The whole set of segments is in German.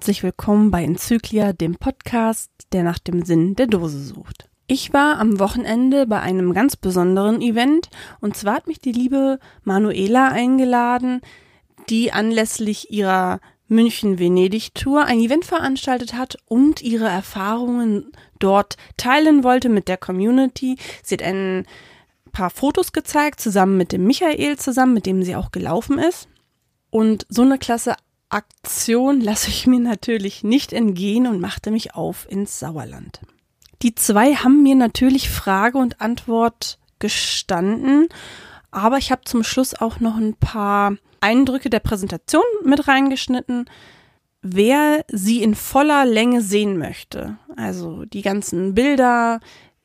Herzlich willkommen bei Enzyklia, dem Podcast, der nach dem Sinn der Dose sucht. Ich war am Wochenende bei einem ganz besonderen Event und zwar hat mich die liebe Manuela eingeladen, die anlässlich ihrer München-Venedig-Tour ein Event veranstaltet hat und ihre Erfahrungen dort teilen wollte mit der Community. Sie hat ein paar Fotos gezeigt, zusammen mit dem Michael zusammen, mit dem sie auch gelaufen ist. Und so eine klasse Aktion lasse ich mir natürlich nicht entgehen und machte mich auf ins Sauerland. Die zwei haben mir natürlich Frage und Antwort gestanden, aber ich habe zum Schluss auch noch ein paar Eindrücke der Präsentation mit reingeschnitten. Wer sie in voller Länge sehen möchte, also die ganzen Bilder,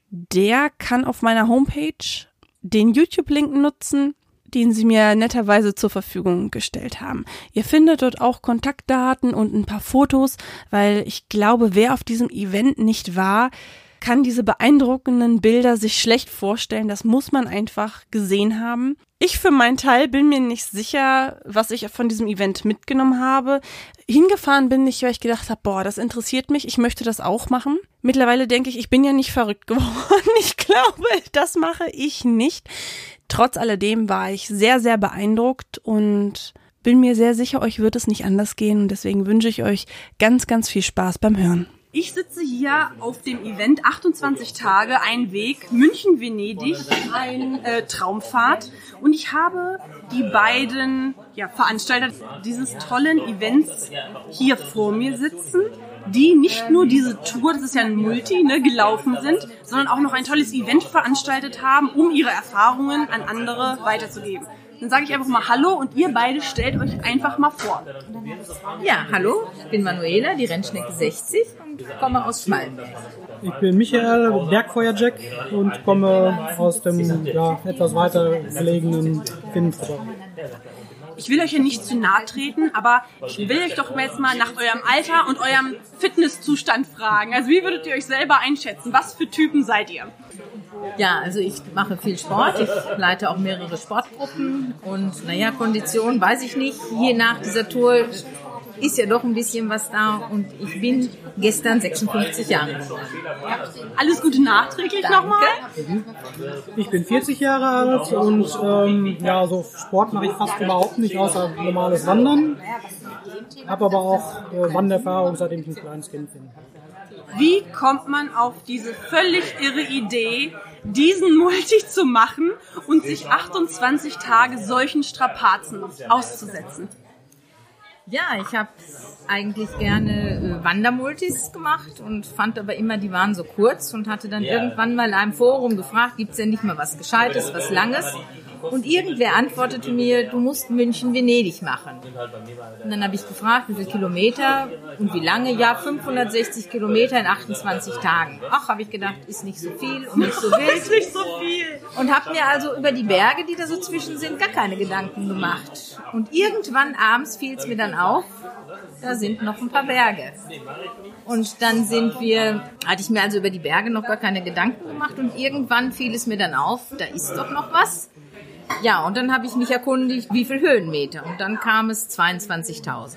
der kann auf meiner Homepage den YouTube-Link nutzen, den sie mir netterweise zur Verfügung gestellt haben. Ihr findet dort auch Kontaktdaten und ein paar Fotos, weil ich glaube, wer auf diesem Event nicht war, kann diese beeindruckenden Bilder sich schlecht vorstellen. Das muss man einfach gesehen haben. Ich für meinen Teil bin mir nicht sicher, was ich von diesem Event mitgenommen habe. Hingefahren bin ich, weil ich gedacht habe, boah, das interessiert mich, ich möchte das auch machen. Mittlerweile denke ich, ich bin ja nicht verrückt geworden. Ich glaube, das mache ich nicht. Trotz alledem war ich sehr, sehr beeindruckt und bin mir sehr sicher, euch wird es nicht anders gehen und deswegen wünsche ich euch ganz, ganz viel Spaß beim Hören. Ich sitze hier auf dem Event 28 Tage, ein Weg, München-Venedig, ein äh, Traumfahrt. Und ich habe die beiden ja, Veranstalter dieses tollen Events hier vor mir sitzen, die nicht nur diese Tour, das ist ja ein Multi, ne, gelaufen sind, sondern auch noch ein tolles Event veranstaltet haben, um ihre Erfahrungen an andere weiterzugeben. Dann sage ich einfach mal Hallo und ihr beide stellt euch einfach mal vor. Ja, hallo, ich bin Manuela, die Rennschnecke 60 und komme aus Schmallenberg. Ich bin Michael, Bergfeuerjack und komme aus dem ja, etwas weiter gelegenen Finnentrop. Ich will euch ja nicht zu nahe treten, aber ich will euch doch jetzt mal nach eurem Alter und eurem Fitnesszustand fragen. Also wie würdet ihr euch selber einschätzen? Was für Typen seid ihr? Ja, also ich mache viel Sport. Ich leite auch mehrere Sportgruppen und naja, Kondition weiß ich nicht. Je nach dieser Tour ist ja doch ein bisschen was da und ich bin gestern 56 Jahre alt. Alles Gute nachträglich nochmal. Ich bin 40 Jahre alt und ähm, ja, so Sport mache ich fast überhaupt nicht, außer normales Wandern. Habe aber auch äh, Wandererfahrung, seitdem ich ein kleines Kind bin. Wie kommt man auf diese völlig irre Idee, diesen Multi zu machen und sich 28 Tage solchen Strapazen auszusetzen? Ja, ich habe eigentlich gerne äh, Wandermultis gemacht und fand aber immer, die waren so kurz und hatte dann irgendwann mal in einem Forum gefragt, gibt's denn nicht mal was Gescheites, was Langes? Und irgendwer antwortete mir, du musst München-Venedig machen. Und dann habe ich gefragt, wie viele Kilometer und wie lange? Ja, 560 Kilometer in 28 Tagen. Ach, habe ich gedacht, ist nicht so viel und nicht so wild. ist nicht so viel. Und habe mir also über die Berge, die da so zwischen sind, gar keine Gedanken gemacht. Und irgendwann abends fiel es mir dann auf, da sind noch ein paar Berge. Und dann sind wir, hatte ich mir also über die Berge noch gar keine Gedanken gemacht und irgendwann fiel es mir dann auf, da ist doch noch was. Ja, und dann habe ich mich erkundigt, wie viel Höhenmeter. Und dann kam es 22.000.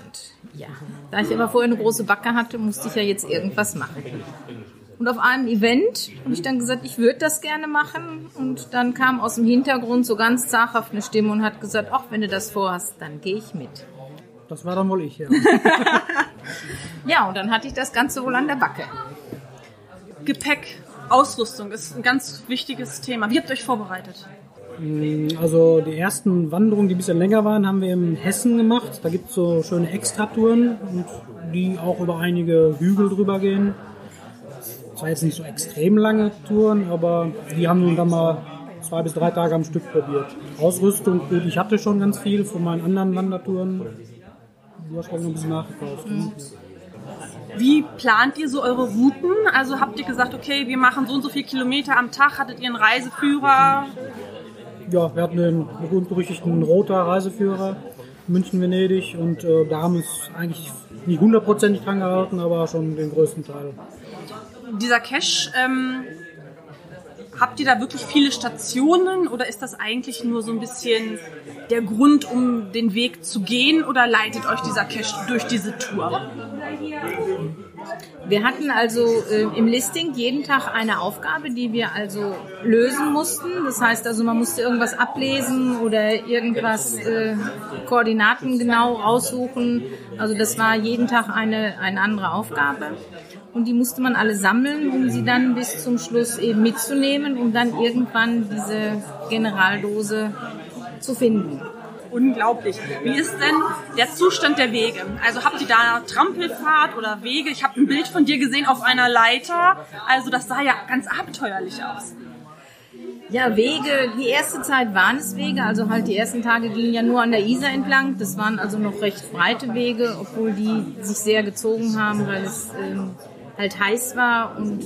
Ja, da ich aber vorher eine große Backe hatte, musste ich ja jetzt irgendwas machen. Und auf einem Event habe ich dann gesagt, ich würde das gerne machen. Und dann kam aus dem Hintergrund so ganz zaghaft eine Stimme und hat gesagt, ach, wenn du das vorhast, dann gehe ich mit. Das war dann wohl ich, ja. ja, und dann hatte ich das Ganze wohl an der Backe. Gepäck, Ausrüstung ist ein ganz wichtiges Thema. Wie habt ihr euch vorbereitet? Also die ersten Wanderungen, die ein bisschen länger waren, haben wir in Hessen gemacht. Da gibt es so schöne Extratouren, die auch über einige Hügel drüber gehen. Zwar jetzt nicht so extrem lange Touren, aber die haben nun dann mal zwei bis drei Tage am Stück probiert. Ausrüstung, gut, ich hatte schon ganz viel von meinen anderen Wandertouren. Du hast auch noch ein bisschen nachgekauft. Mhm. Wie plant ihr so eure Routen? Also habt ihr gesagt, okay, wir machen so und so viele Kilometer am Tag? Hattet ihr einen Reiseführer? Ja, wir hatten einen berühmt-berüchtigten roter Reiseführer, München-Venedig, und äh, da haben wir uns eigentlich nicht hundertprozentig dran gehalten, aber schon den größten Teil. Dieser Cache, ähm, Habt ihr da wirklich viele Stationen oder ist das eigentlich nur so ein bisschen der Grund, um den Weg zu gehen oder leitet euch dieser Cache durch diese Tour? Wir hatten also äh, im Listing jeden Tag eine Aufgabe, die wir also lösen mussten. Das heißt also, man musste irgendwas ablesen oder irgendwas äh, Koordinaten genau raussuchen. Also das war jeden Tag eine, eine andere Aufgabe. Und die musste man alle sammeln, um sie dann bis zum Schluss eben mitzunehmen, um dann irgendwann diese Generaldose zu finden unglaublich. Wie ist denn der Zustand der Wege? Also habt ihr da Trampelfahrt oder Wege? Ich habe ein Bild von dir gesehen auf einer Leiter. Also das sah ja ganz abenteuerlich aus. Ja, Wege, die erste Zeit waren es Wege, also halt die ersten Tage gingen ja nur an der Isar entlang. Das waren also noch recht breite Wege, obwohl die sich sehr gezogen haben, weil es ähm, halt heiß war und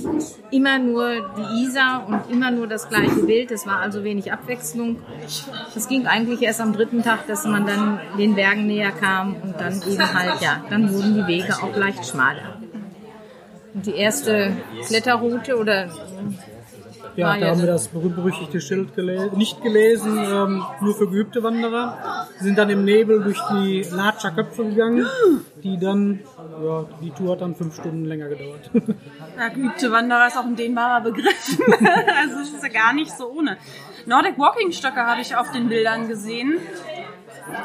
immer nur die Isar und immer nur das gleiche Bild. Es war also wenig Abwechslung. Das ging eigentlich erst am dritten Tag, dass man dann den Bergen näher kam und dann eben halt, ja, dann wurden die Wege auch leicht schmaler. Und die erste Kletterroute oder ja, da haben wir das berühmt-berüchtigte Schild gele nicht gelesen, ähm, nur für geübte Wanderer. Wir sind dann im Nebel durch die Latscher Köpfe gegangen, die dann, ja, die Tour hat dann fünf Stunden länger gedauert. Ja, geübte Wanderer ist auch ein dehnbarer Begriff. also es ist ja gar nicht so ohne. Nordic Walking Stöcke habe ich auf den Bildern gesehen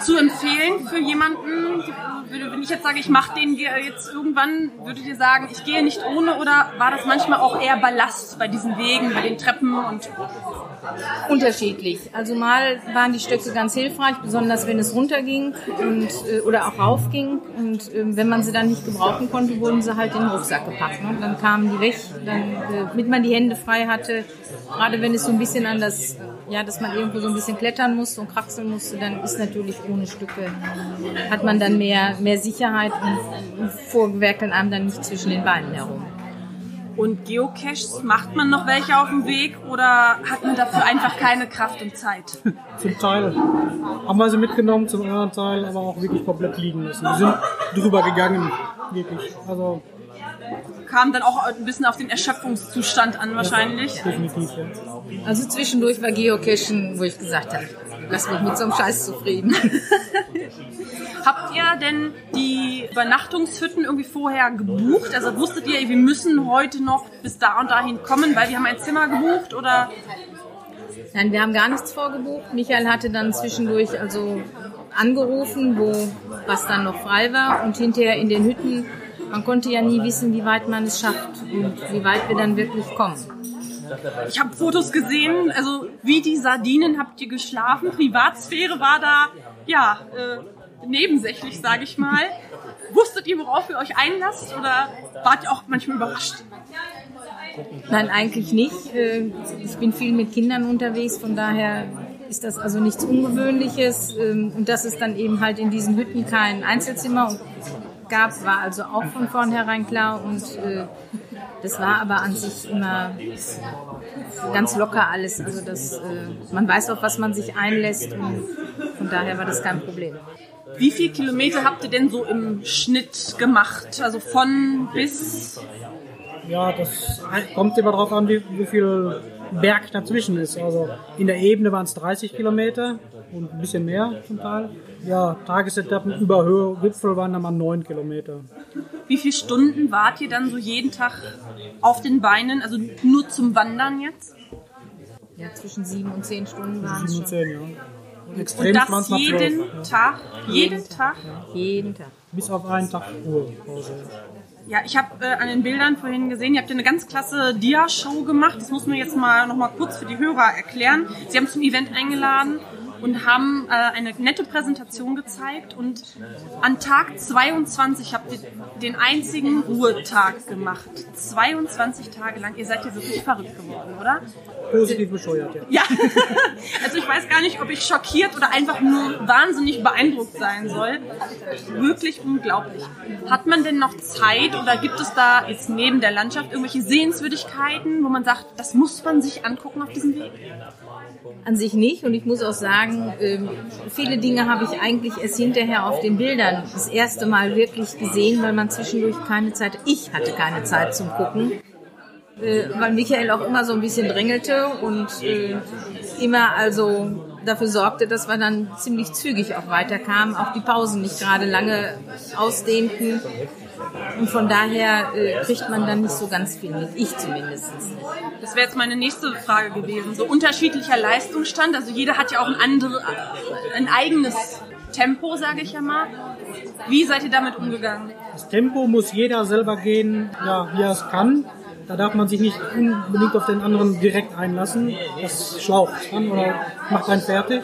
zu empfehlen für jemanden? Wenn ich jetzt sage, ich mache den jetzt irgendwann, würdet ihr sagen, ich gehe nicht ohne oder war das manchmal auch eher Ballast bei diesen Wegen, bei den Treppen und unterschiedlich. Also mal waren die Stöcke ganz hilfreich, besonders wenn es runterging und äh, oder auch raufging und äh, wenn man sie dann nicht gebrauchen konnte, wurden sie halt in den Rucksack gepackt. Ne? Dann kamen die weg, dann, äh, damit man die Hände frei hatte. Gerade wenn es so ein bisschen an das ja, dass man irgendwo so ein bisschen klettern musste und kraxeln musste, dann ist natürlich ohne Stücke, hat man dann mehr, mehr Sicherheit und vorwerkeln einem dann nicht zwischen den Beinen herum. Und Geocaches, macht man noch welche auf dem Weg oder hat man dafür einfach keine Kraft und Zeit? Zum Teil haben wir sie mitgenommen, zum anderen Teil aber auch wirklich komplett liegen müssen. Wir sind drüber gegangen, wirklich. Also kam dann auch ein bisschen auf den Erschöpfungszustand an wahrscheinlich. Also zwischendurch war Geocachen, wo ich gesagt habe, lass mich mit so einem Scheiß zufrieden. Habt ihr denn die Übernachtungshütten irgendwie vorher gebucht? Also wusstet ihr, wir müssen heute noch bis da und dahin kommen, weil wir haben ein Zimmer gebucht oder? Nein, wir haben gar nichts vorgebucht. Michael hatte dann zwischendurch also angerufen, wo was dann noch frei war und hinterher in den Hütten man konnte ja nie wissen, wie weit man es schafft und wie weit wir dann wirklich kommen. Ich habe Fotos gesehen, also wie die Sardinen habt ihr geschlafen. Privatsphäre war da, ja, äh, nebensächlich, sage ich mal. Wusstet ihr, worauf ihr euch einlasst oder wart ihr auch manchmal überrascht? Nein, eigentlich nicht. Äh, ich bin viel mit Kindern unterwegs, von daher ist das also nichts Ungewöhnliches. Ähm, und dass es dann eben halt in diesen Hütten kein Einzelzimmer gab, war also auch von vornherein klar und äh, das war aber an sich immer ganz locker alles. Also das, äh, man weiß auch, was man sich einlässt und von daher war das kein Problem. Wie viele Kilometer habt ihr denn so im Schnitt gemacht? Also von bis? Ja, das kommt immer darauf an, wie, wie viel Berg dazwischen ist. Also in der Ebene waren es 30 Kilometer und ein bisschen mehr zum Teil. Ja, Tagesetappen über Höhe Gipfel waren dann mal 9 Kilometer. Wie viele Stunden wart ihr dann so jeden Tag auf den Beinen, also nur zum Wandern jetzt? Ja, zwischen sieben und zehn Stunden waren es schon. und zehn, ja. Extrem und das jeden 12, Tag? Jeden, jeden Tag? Ja. Jeden Tag. Bis auf einen Tag Ruhepause. Ja, ich habe äh, an den Bildern vorhin gesehen, ihr habt eine ganz klasse Dia-Show gemacht. Das muss man jetzt mal noch mal kurz für die Hörer erklären. Sie haben zum Event eingeladen und haben äh, eine nette Präsentation gezeigt und an Tag 22 habt ihr den einzigen Ruhetag gemacht. 22 Tage lang. Ihr seid ja wirklich verrückt geworden, oder? Positiv bescheuert, ja. Ja, also ich weiß gar nicht, ob ich schockiert oder einfach nur wahnsinnig beeindruckt sein soll. Wirklich unglaublich. Hat man denn noch Zeit oder gibt es da jetzt neben der Landschaft irgendwelche Sehenswürdigkeiten, wo man sagt, das muss man sich angucken auf diesem Weg? an sich nicht. Und ich muss auch sagen, ähm, viele Dinge habe ich eigentlich erst hinterher auf den Bildern das erste Mal wirklich gesehen, weil man zwischendurch keine Zeit, ich hatte keine Zeit zum Gucken. äh, weil Michael auch immer so ein bisschen drängelte und äh, immer also dafür sorgte, dass wir dann ziemlich zügig auch weiterkamen, auch die Pausen nicht gerade lange ausdehnten. Und von daher äh, kriegt man dann nicht so ganz viel mit, ich zumindest. Das wäre jetzt meine nächste Frage gewesen. So unterschiedlicher Leistungsstand, also jeder hat ja auch ein anderes, ein eigenes Tempo, sage ich ja mal. Wie seid ihr damit umgegangen? Das Tempo muss jeder selber gehen, ja, wie er es kann. Da darf man sich nicht unbedingt auf den anderen direkt einlassen. Das schlaucht dann oder macht einen fertig.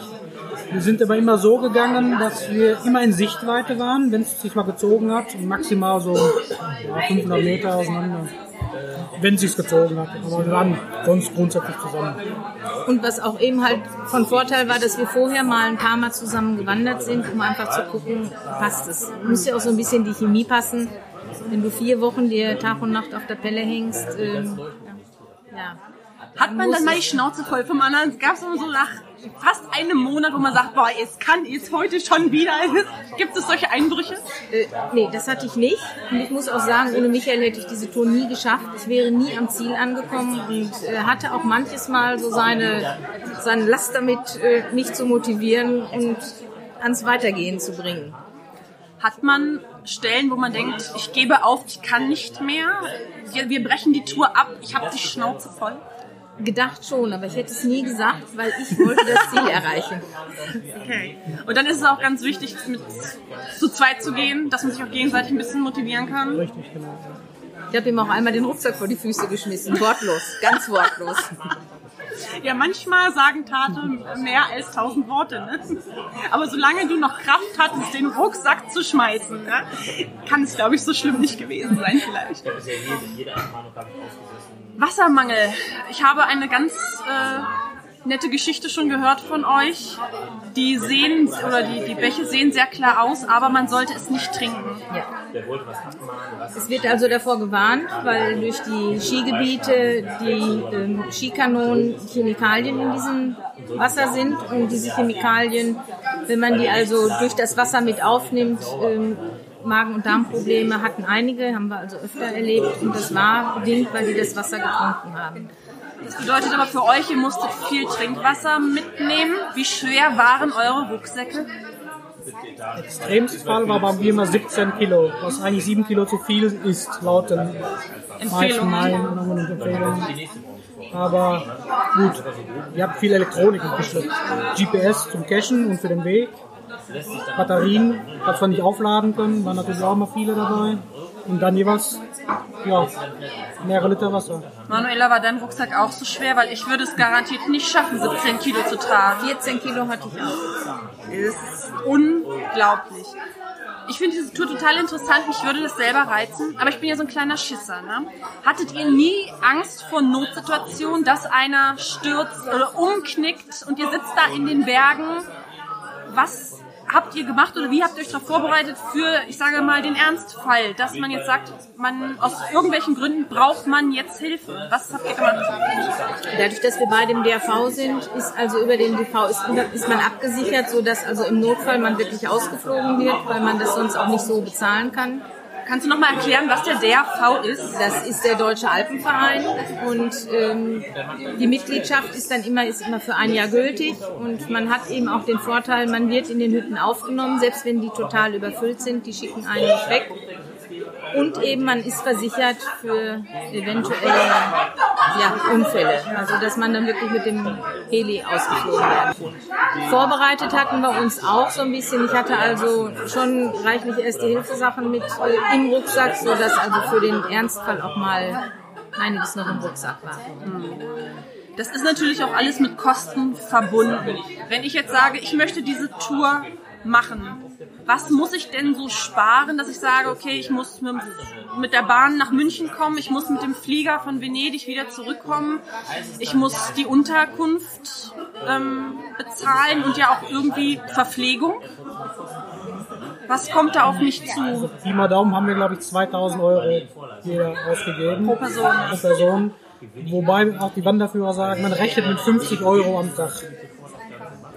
Wir sind aber immer so gegangen, dass wir immer in Sichtweite waren, wenn es sich mal gezogen hat, maximal so ja, 500 Meter auseinander, wenn es sich gezogen hat. Aber wir waren sonst grundsätzlich zusammen. Und was auch eben halt von Vorteil war, dass wir vorher mal ein paar Mal zusammen gewandert sind, um einfach zu gucken, passt es. Muss ja auch so ein bisschen die Chemie passen. Wenn du vier Wochen dir Tag und Nacht auf der Pelle hängst, ähm, ja. Hat man dann mal die Schnauze voll vom anderen? Gab es immer so nach fast einem Monat, wo man sagt, boah, es kann jetzt heute schon wieder. Gibt es solche Einbrüche? Äh, nee, das hatte ich nicht. Und ich muss auch sagen, ohne Michael hätte ich diese Tour nie geschafft. Ich wäre nie am Ziel angekommen und äh, hatte auch manches Mal so seine, seine Last damit, äh, mich zu motivieren und ans Weitergehen zu bringen. Hat man Stellen, wo man denkt, ich gebe auf, ich kann nicht mehr, wir, wir brechen die Tour ab, ich habe die Schnauze voll? Gedacht schon, aber ich hätte es nie gesagt, weil ich wollte das Ziel erreichen. Okay. Und dann ist es auch ganz wichtig, mit zu zweit zu gehen, dass man sich auch gegenseitig ein bisschen motivieren kann. Richtig, genau. Ich habe ihm auch einmal den Rucksack vor die Füße geschmissen. Wortlos, ganz wortlos. Ja, manchmal sagen Taten mehr als tausend Worte. Ne? Aber solange du noch Kraft hattest, den Rucksack zu schmeißen, ne, kann es, glaube ich, so schlimm nicht gewesen sein vielleicht. Wassermangel. Ich habe eine ganz äh, nette Geschichte schon gehört von euch. Die sehen oder die, die Bäche sehen sehr klar aus, aber man sollte es nicht trinken. Ja. Es wird also davor gewarnt, weil durch die Skigebiete die ähm, Skikanonen Chemikalien in diesem Wasser sind und diese Chemikalien, wenn man die also durch das Wasser mit aufnimmt, ähm, Magen- und Darmprobleme hatten einige, haben wir also öfter erlebt und das war bedingt, weil sie das Wasser getrunken haben. Das bedeutet aber für euch, ihr musstet viel Trinkwasser mitnehmen. Wie schwer waren eure Rucksäcke? Extremstes Fall war bei mir immer 17 Kilo, was eigentlich 7 Kilo zu viel ist, laut den meisten Meinungen Empfehlungen. Aber gut, ihr habt viel Elektronik mitgeschleppt. GPS zum Cachen und für den Weg. Batterien, hat zwar nicht aufladen können, waren natürlich auch mal viele dabei. Und dann jeweils, ja, mehrere Liter Wasser. Manuela, war dein Rucksack auch so schwer? Weil ich würde es garantiert nicht schaffen, 17 Kilo zu tragen. 14 Kilo hatte ich auch. Das ist unglaublich. Ich finde diese Tour total interessant. Mich würde das selber reizen. Aber ich bin ja so ein kleiner Schisser. Ne? Hattet ihr nie Angst vor Notsituationen, dass einer stürzt oder umknickt und ihr sitzt da in den Bergen? Was habt ihr gemacht oder wie habt ihr euch darauf vorbereitet für, ich sage mal, den Ernstfall, dass man jetzt sagt, man aus irgendwelchen Gründen braucht man jetzt Hilfe? Was habt ihr gemacht? Dadurch, dass wir beide im DRV sind, ist also über den DV ist, ist man abgesichert, so dass also im Notfall man wirklich ausgeflogen wird, weil man das sonst auch nicht so bezahlen kann. Kannst du noch mal erklären, was der DRV ist? Das ist der Deutsche Alpenverein und ähm, die Mitgliedschaft ist dann immer, ist immer für ein Jahr gültig und man hat eben auch den Vorteil, man wird in den Hütten aufgenommen, selbst wenn die total überfüllt sind, die schicken einen nicht weg. Und eben man ist versichert für eventuelle ja, Unfälle. Also dass man dann wirklich mit dem Heli ausgeflogen kann. Vorbereitet hatten wir uns auch so ein bisschen. Ich hatte also schon reichlich erste Hilfesachen mit im Rucksack, sodass also für den Ernstfall auch mal einiges noch im Rucksack war. Das ist natürlich auch alles mit Kosten verbunden. Wenn ich jetzt sage, ich möchte diese Tour machen, was muss ich denn so sparen, dass ich sage, okay, ich muss mit, mit, der Bahn nach München kommen, ich muss mit dem Flieger von Venedig wieder zurückkommen, ich muss die Unterkunft ähm, bezahlen und ja auch irgendwie Verpflegung. Was kommt da auf mich zu? Pi mal Daumen haben wir, glaube ich, 2000 Euro jeder ausgegeben. Pro Person. Pro Person. Wobei auch die Wanderführer sagen, man rechnet mit 50 Euro am Tag.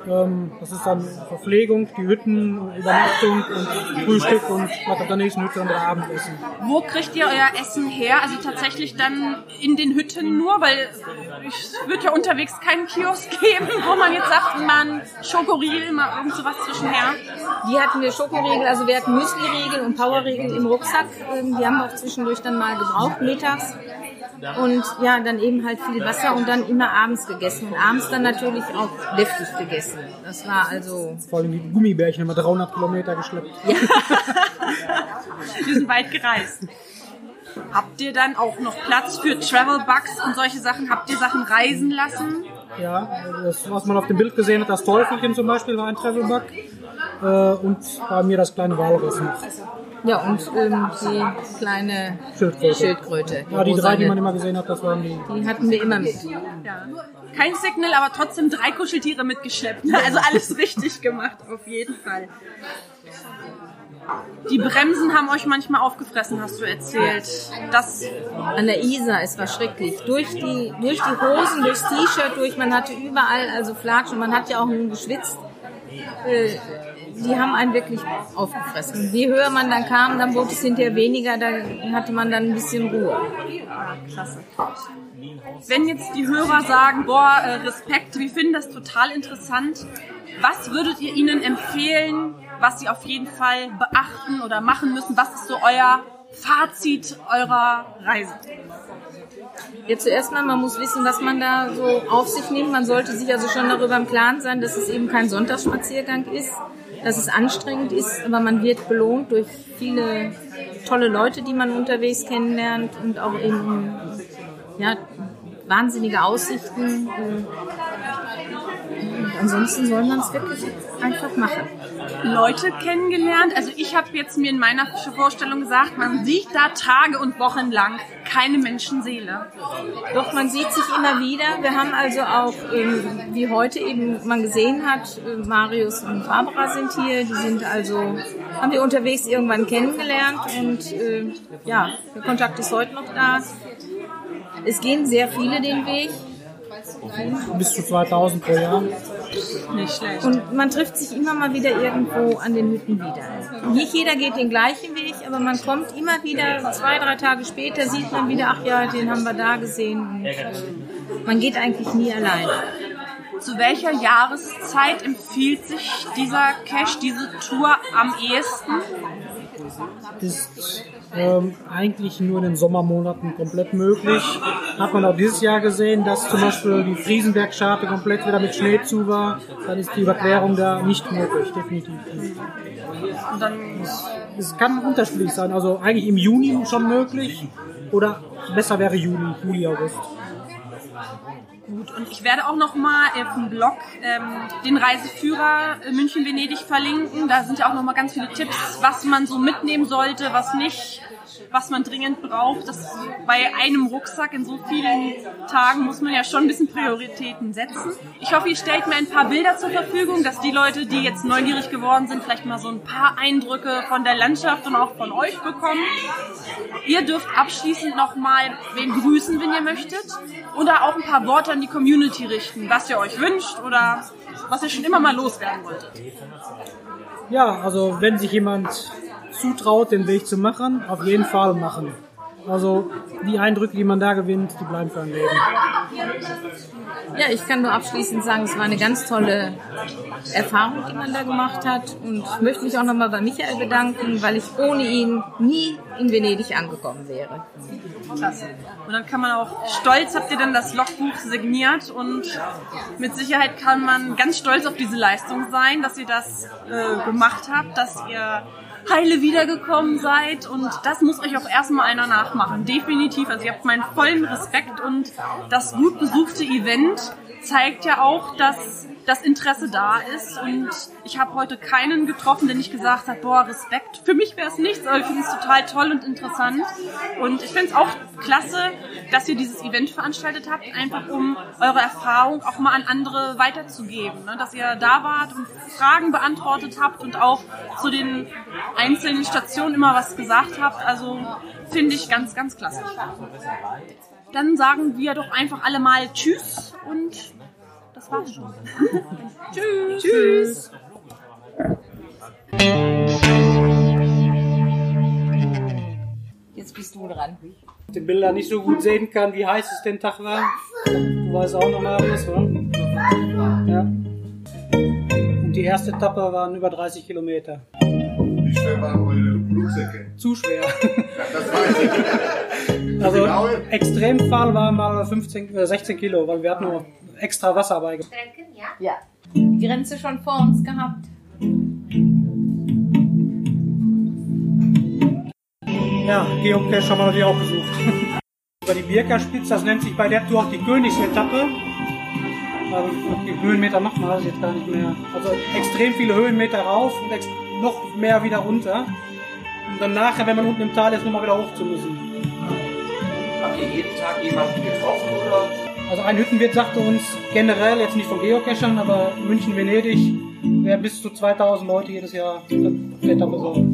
Ähm, das ist dann Verpflegung, die Hütten, Übernachtung und Frühstück und was auf der nächsten Hütte dann Abendessen. Wo kriegt ihr euer Essen her? Also tatsächlich dann in den Hütten nur, weil es wird ja unterwegs keinen Kiosk geben, wo man jetzt sagt, man Schokoriegel, mal irgend sowas zwischenher. Die hatten wir Schokoriegel, also wir hatten Müsli-Riegel und Powerriegel im Rucksack. Ähm, Die haben wir auch zwischendurch dann mal gebraucht, mittags. Und ja, dann eben halt viel Wasser und dann immer abends gegessen. Und abends dann natürlich auch deftig gegessen. Das war also, Vor allem die Gummibärchen haben wir 300 Kilometer geschleppt. Die sind weit gereist. Habt ihr dann auch noch Platz für Travel Bugs und solche Sachen? Habt ihr Sachen reisen lassen? Ja, das, was man auf dem Bild gesehen hat, das Teufelchen zum Beispiel war ein Travelbug. Äh, und bei mir das kleine Walross noch. Ja, und ähm, die kleine Schildkröte. Schildkröte. Ja, die drei, die man immer gesehen hat, das waren die. Die hatten wir immer mit. Kein Signal, aber trotzdem drei Kuscheltiere mitgeschleppt. Also alles richtig gemacht, auf jeden Fall. Die Bremsen haben euch manchmal aufgefressen, hast du erzählt. Das An der Isar, es war schrecklich. Durch die, durch die Hosen, durchs T-Shirt, durch, man hatte überall also Flatschen, man hat ja auch nun geschwitzt. Äh, die haben einen wirklich aufgefressen. Je höher man dann kam, dann wurde es hinterher weniger, da hatte man dann ein bisschen Ruhe. klasse. Wenn jetzt die Hörer sagen, boah, äh, Respekt, wir finden das total interessant, was würdet ihr ihnen empfehlen, was sie auf jeden Fall beachten oder machen müssen? Was ist so euer Fazit eurer Reise? Ja, zuerst mal, man muss wissen, was man da so auf sich nimmt. Man sollte sich also schon darüber im Klaren sein, dass es eben kein Sonntagsspaziergang ist, dass es anstrengend ist, aber man wird belohnt durch viele tolle Leute, die man unterwegs kennenlernt und auch eben ja, wahnsinnige Aussichten. Ansonsten soll man es wirklich einfach machen. Leute kennengelernt. Also ich habe jetzt mir in meiner Vorstellung gesagt, man sieht da Tage und Wochen lang keine Menschenseele. Doch, man sieht sich immer wieder. Wir haben also auch, ähm, wie heute eben man gesehen hat, äh, Marius und Barbara sind hier. Die sind also, haben wir unterwegs irgendwann kennengelernt und äh, ja, der Kontakt ist heute noch da. Es gehen sehr viele den Weg Bis zu 2000 pro Jahr. Nicht schlecht. und man trifft sich immer mal wieder irgendwo an den Hütten wieder. Nicht jeder geht den gleichen Weg, aber man kommt immer wieder, zwei, drei Tage später sieht man wieder, ach ja, den haben wir da gesehen. Und, äh, man geht eigentlich nie alleine. Zu welcher Jahreszeit empfiehlt sich dieser Cache, diese Tour am ehesten? Ist ähm, eigentlich nur in den Sommermonaten komplett möglich. Hat man auch dieses Jahr gesehen, dass zum Beispiel die Friesenbergscharte komplett wieder mit Schnee zu war. Dann ist die Überquerung da nicht möglich, definitiv. nicht. Und dann Es kann unterschiedlich sein. Also eigentlich im Juni schon möglich. Oder besser wäre Juli, Juli, August. Gut. Und ich werde auch noch mal auf dem Blog ähm, den Reiseführer äh, München-Venedig verlinken. Da sind ja auch noch mal ganz viele Tipps, was man so mitnehmen sollte, was nicht, was man dringend braucht. Das bei einem Rucksack in so vielen Tagen muss man ja schon ein bisschen Prioritäten setzen. Ich hoffe, ihr stellt mir ein paar Bilder zur Verfügung, dass die Leute, die jetzt neugierig geworden sind, vielleicht mal so ein paar Eindrücke von der Landschaft und auch von euch bekommen. Ihr dürft abschließend nochmal wen grüßen, wenn ihr möchtet. Oder auch ein paar Worte an die Community richten, was ihr euch wünscht oder was ihr schon immer mal loswerden wolltet. Ja, also wenn sich jemand zutraut, den Weg zu machen, auf jeden Fall machen. Also die Eindrücke, die man da gewinnt, die bleiben für ein Leben. Ja, ich kann nur abschließend sagen, es war eine ganz tolle Erfahrung, die man da gemacht hat. Und ich möchte mich auch nochmal bei Michael bedanken, weil ich ohne ihn nie in Venedig angekommen wäre. Klasse. Und dann kann man auch stolz, habt ihr dann das Logbuch signiert und mit Sicherheit kann man ganz stolz auf diese Leistung sein, dass ihr das äh, gemacht habt, dass ihr heile wiedergekommen seid und das muss euch auch erstmal einer nachmachen. Definitiv. Also ihr habt meinen vollen Respekt und das gut besuchte Event zeigt ja auch, dass das Interesse da ist und ich habe heute keinen getroffen, der nicht gesagt hat, boah, Respekt. Für mich wäre es nichts, aber ich finde es total toll und interessant und ich finde es auch klasse, dass ihr dieses Event veranstaltet habt, einfach um eure Erfahrung auch mal an andere weiterzugeben, ne? dass ihr da wart und Fragen beantwortet habt und auch zu den einzelnen Stationen immer was gesagt habt. Also finde ich ganz, ganz klasse. Dann sagen wir doch einfach alle mal Tschüss und das war's schon. Tschüss. Tschüss. Jetzt bist du dran. den Bilder nicht so gut sehen kann, wie heiß es den Tag war. Du weißt auch noch mal alles, oder? Ja. Und die erste Etappe waren über 30 Kilometer. Wie schwer waren eure Blutsäcke? Zu schwer. Das weiß ich. Also Genau. Extremfall war mal 15, äh, 16 Kilo, weil wir hatten nur extra Wasser bei. Ja. Die Grenze schon vor uns gehabt. Ja, Geocache haben wir natürlich auch gesucht. Über die Birka-Spitze, das nennt sich bei der Tour auch die Königsetappe. Also die Höhenmeter macht man das jetzt gar nicht mehr. Also extrem viele Höhenmeter rauf und noch mehr wieder runter. Und dann nachher, wenn man unten im Tal ist, nochmal wieder hoch zu müssen. Habt ihr jeden Tag jemanden getroffen oder? Also ein Hüttenwirt sagte uns generell, jetzt nicht von Geocachern, aber München-Venedig, wären bis zu 2000 Leute jedes Jahr Etappe so.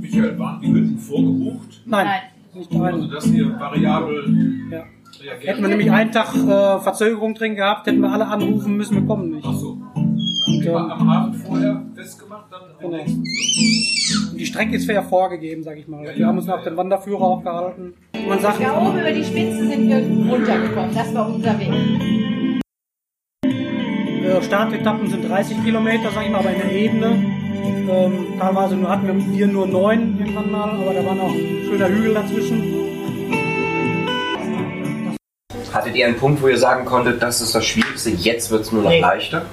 Michael, waren die Hütten vorgebucht? Nein, Nein. nicht Also, dass ihr variabel Ja. reagiert? Hätten wir nämlich einen Tag äh, Verzögerung drin gehabt, hätten wir alle anrufen müssen, wir kommen nicht. Ach so. Und, ähm, am Abend vorher Genau. nächsten. die Strecke ist ja vorgegeben, sag ich mal. Wir haben uns nach dem Wanderführer auch gehalten. Man sagt, Da oben über die Spitze sind wir runtergekommen. Das war unser Weg. äh, Startetappen sind 30 Kilometer, sag ich mal, aber in der Ebene. Ähm, teilweise nur hatten wir hier nur neun irgendwann mal, aber da war noch ein schöner Hügel dazwischen. Hattet ihr einen Punkt, wo ihr sagen konntet, das ist das Schwierigste, jetzt wird es nur noch Nee. leichter?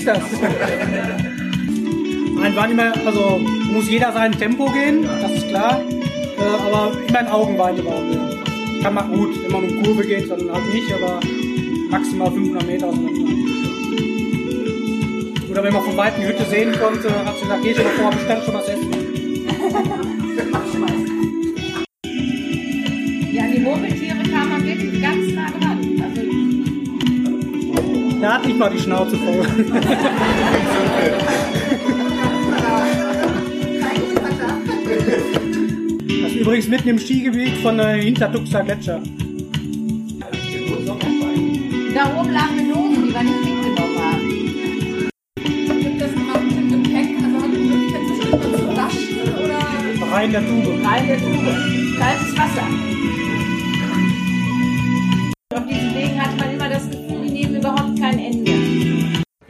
Ist das? Nein, waren immer, also muss jeder sein Tempo gehen, das ist klar. Äh, aber immer in Augenweite waren wir. Kann man gut, wenn man um Kurve geht, dann halt nicht, aber maximal 500 Meter auseinander. Oder wenn man von weitem die Hütte sehen konnte, hat sie gesagt, geh schon mal vor, bestell schon was essen. Ja, die Murmeltiere kam man wirklich ganz nah dran. Also, Da hatte ich mal die Schnauze voll. Das ist übrigens mitten im Skigebiet von der Hintertuxer Gletscher. da oben lagen Dose, die wir nicht mitgenommen haben. Gibt das noch dem Gepäck? Also hat die Möglichkeit mal zu waschen oder? Rein der Tube. Rein der Tube. Kaltes Wasser.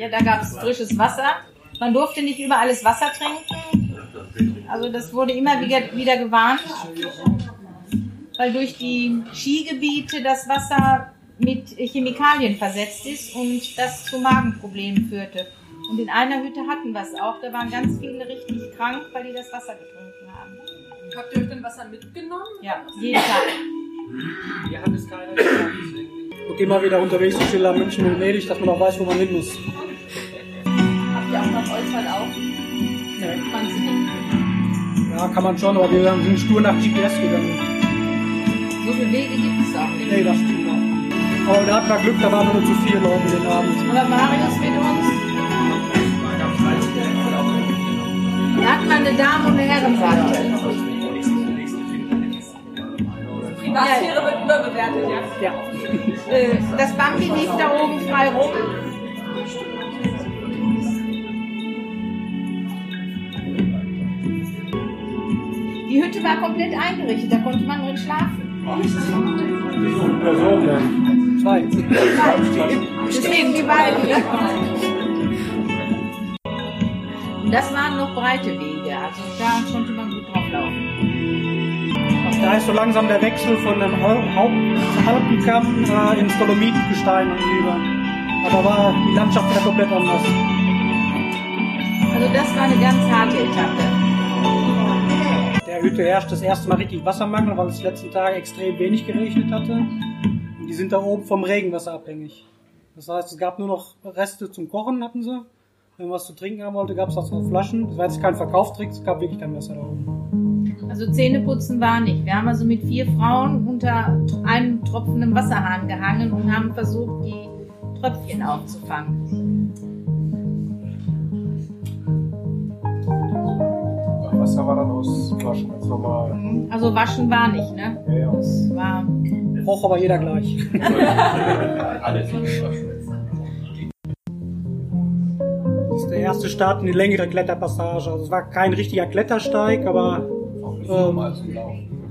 Ja, da gab es frisches Wasser. Man durfte nicht über alles Wasser trinken. Also das wurde immer wieder, wieder gewarnt, weil durch die Skigebiete das Wasser mit Chemikalien versetzt ist und das zu Magenproblemen führte. Und in einer Hütte hatten wir es auch. Da waren ganz viele richtig krank, weil die das Wasser getrunken haben. Habt ihr euch denn Wasser mitgenommen? Ja, jeden Tag. Hier hat es keiner gesagt. Und immer wieder unterwegs zu Schiller München und Venedig, dass man auch weiß, wo man hin muss. Ja, kann man schon, aber wir sind stur nach GPS gegangen. So viele Wege gibt es auch nicht. Nee, das stimmt auch. Aber da hatten wir Glück, da waren nur zu vier Leute den Abend. Aber Marius mit uns, da hat man eine Dame und eine Herrenwarte. Privatsphäre wird überbewertet, ja. Ja. Äh, Das Bambi lief da oben frei rum. Die Hütte war komplett eingerichtet, da konnte man drin schlafen. Zwei. Deswegen die beiden. ne? Und das waren noch breite Wege, also da konnte man gut drauf laufen. Also da ist so langsam der Wechsel von dem Hauptalpenkamm äh, ins Dolomitengestein über. Aber war die Landschaft wieder komplett anders. Also das war eine ganz harte Etappe. Der Hütte herrscht das erste Mal richtig Wassermangel, weil es die letzten Tage extrem wenig geregnet hatte. Und die sind da oben vom Regenwasser abhängig. Das heißt, es gab nur noch Reste zum Kochen, hatten sie. Wenn man was zu trinken haben wollte, gab es das noch Flaschen. Das war jetzt kein Verkaufstrick, es gab wirklich kein Wasser da oben. Also Zähneputzen war nicht. Wir haben also mit vier Frauen unter einem tropfenden Wasserhahn gehangen und haben versucht, die Tröpfchen aufzufangen. Wasser war dann aus Flaschen, ganz normal. Also waschen war nicht, ne? Ja, ja. Das war Braucht aber jeder gleich. Alles. Das ist der erste Start in die längere Kletterpassage. Also es war kein richtiger Klettersteig, aber ähm,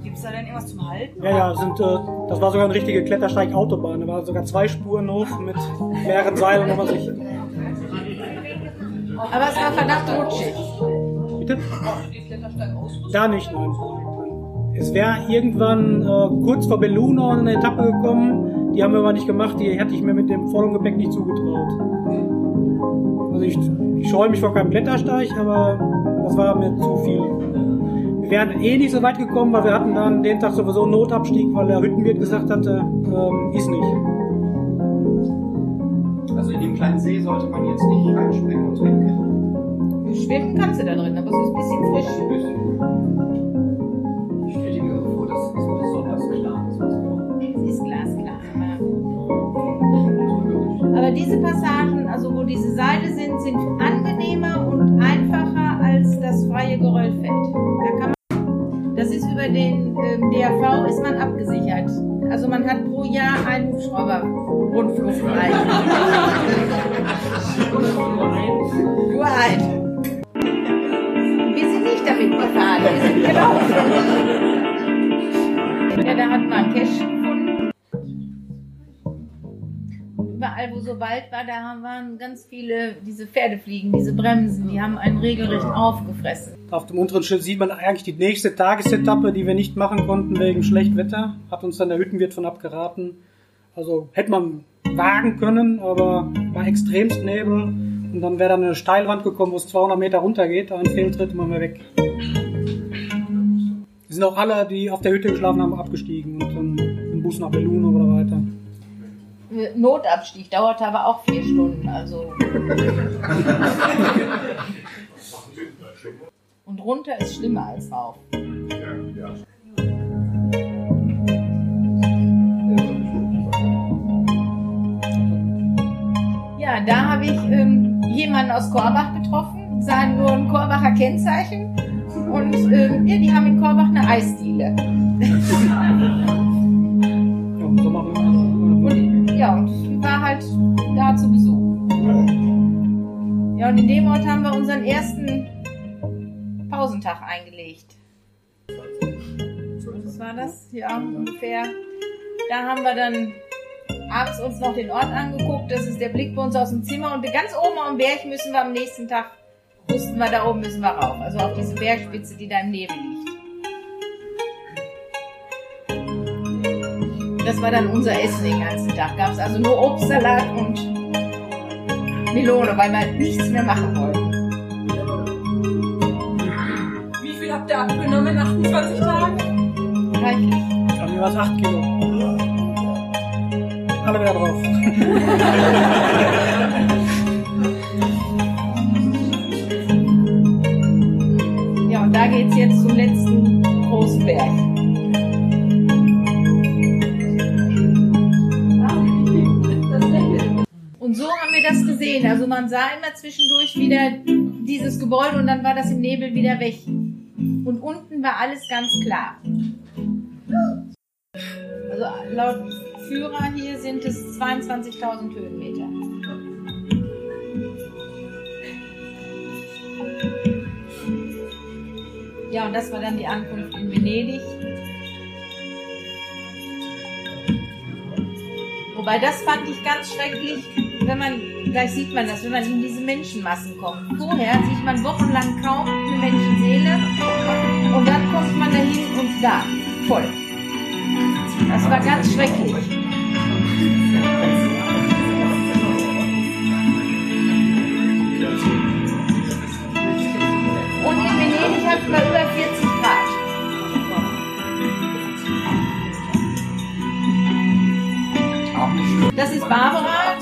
Gibt es da denn irgendwas zum Halten? ja, ja, sind, äh, das war sogar eine richtige Klettersteig-Autobahn. Da waren sogar zwei Spuren hoch mit mehreren Seilen, wo man sich. Aber es war verdammt rutschig. Bitte? Da nicht, nein. Es wäre irgendwann äh, kurz vor Belluno eine Etappe gekommen, die haben wir aber nicht gemacht, die hätte ich mir mit dem vollen Gepäck nicht zugetraut. Also ich, ich scheue mich vor keinem Klettersteig, aber das war mir zu viel. Wir wären eh nicht so weit gekommen, weil wir hatten dann den Tag sowieso einen Notabstieg, weil der Hüttenwirt gesagt hatte, ähm, ist nicht. Also in dem kleinen See sollte man jetzt nicht reinspringen und trinken. Schwimmen kannst du da drin, aber es ist ein bisschen frisch. Ich stelle mir vor, das ist besonders klar. Das Es ist glasklar. Aber, aber diese Passagen, also wo diese Seile sind, sind angenehmer und einfacher als das freie Geröllfeld. Da kann man, das ist über den ähm, DRV ist man abgesichert. Also man hat pro Jahr einen Hubschrauber rundflugfrei. Nur einen. Wir sind nicht damit gefahren, wir sind gelaufen. Ja, da hat man Cash gefunden. Überall, wo so Wald war, da waren ganz viele, diese Pferdefliegen, diese Bremsen, die haben einen regelrecht aufgefressen. Auf dem unteren Schild sieht man eigentlich die nächste Tagesetappe, die wir nicht machen konnten wegen schlechtem Wetter. Hat uns dann der Hüttenwirt von abgeraten. Also hätte man wagen können, aber war extremst Nebel. Und dann wäre dann eine Steilwand gekommen, wo es 200 Meter runter geht. Ein Fehltritt man wäre weg. Die sind auch alle, die auf der Hütte geschlafen haben, abgestiegen und dann im Bus nach Belluno oder weiter. Notabstieg dauerte aber auch vier Stunden, also. Und runter ist schlimmer als rauf. Ja, da habe ich ähm, jemanden aus Korbach getroffen, sahen nur ein Korbacher Kennzeichen und ja, die haben in Korbach eine Eisdiele. Und, ja, und war halt da zu Besuch. Ja, und in dem Ort haben wir unseren ersten Pausentag eingelegt. Was war das? Ja, ungefähr. Da haben wir dann abends uns noch den Ort angeguckt. Das ist der Blick bei uns aus dem Zimmer. Und ganz oben am Berg müssen wir am nächsten Tag, wussten wir, da oben müssen wir rauf. Also auf diese Bergspitze, die da im Nebel liegt. Das war dann unser Essen den ganzen Tag. Gab es also nur Obstsalat und Melone, weil wir nichts mehr machen wollten. Wie viel habt ihr abgenommen in 28 Tagen? Reichlich. Mir war es 8 Kilo. Alle wieder drauf. Ja, und da geht's jetzt zum letzten großen Berg. Und so haben wir das gesehen. Also man sah immer zwischendurch wieder dieses Gebäude und dann war das im Nebel wieder weg. Und unten war alles ganz klar. Also laut Führer hier sind es 22.000 Höhenmeter. Ja, und das war dann die Ankunft in Venedig. Wobei das fand ich ganz schrecklich, wenn man, gleich sieht man das, wenn man in diese Menschenmassen kommt. Vorher sieht man wochenlang kaum eine Menschenseele und dann kommt man dahin und da, voll. Das war ganz schrecklich. Und in Venedig hatten wir über 40 Grad. Das ist Barbara.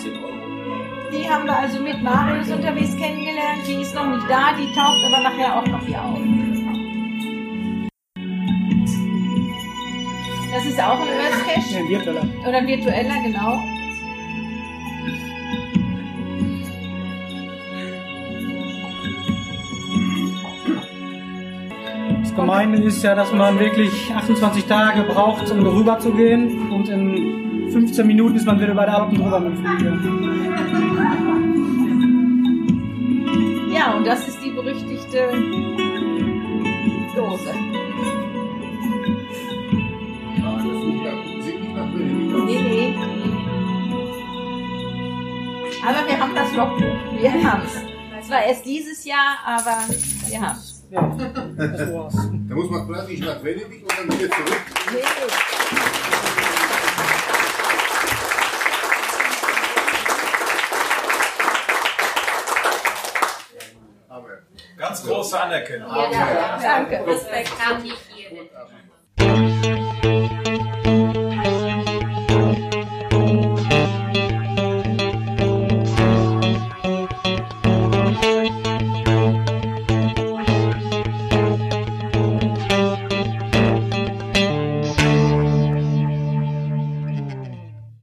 Die haben wir also mit Marius unterwegs kennengelernt. Die ist noch nicht da, die taucht aber nachher auch noch hier auf. Ist auch ein Cache. Nee, virtueller. Oder ein virtueller, genau. Das Gemeine ist ja, dass man wirklich 28 Tage braucht, um darüber zu gehen. Und in 15 Minuten ist man wieder bei der Alpen drüber mit dem. Ja, und das ist die berüchtigte Dose. Nee, nee. Aber wir haben das Logbuch. Wir haben's. Es war erst dieses Jahr, aber wir haben's. Ja, das war's. Da muss man praktisch nach Venedig und dann wieder zurück. Nee, Ganz große Anerkennung. Ja, danke. Respekt an die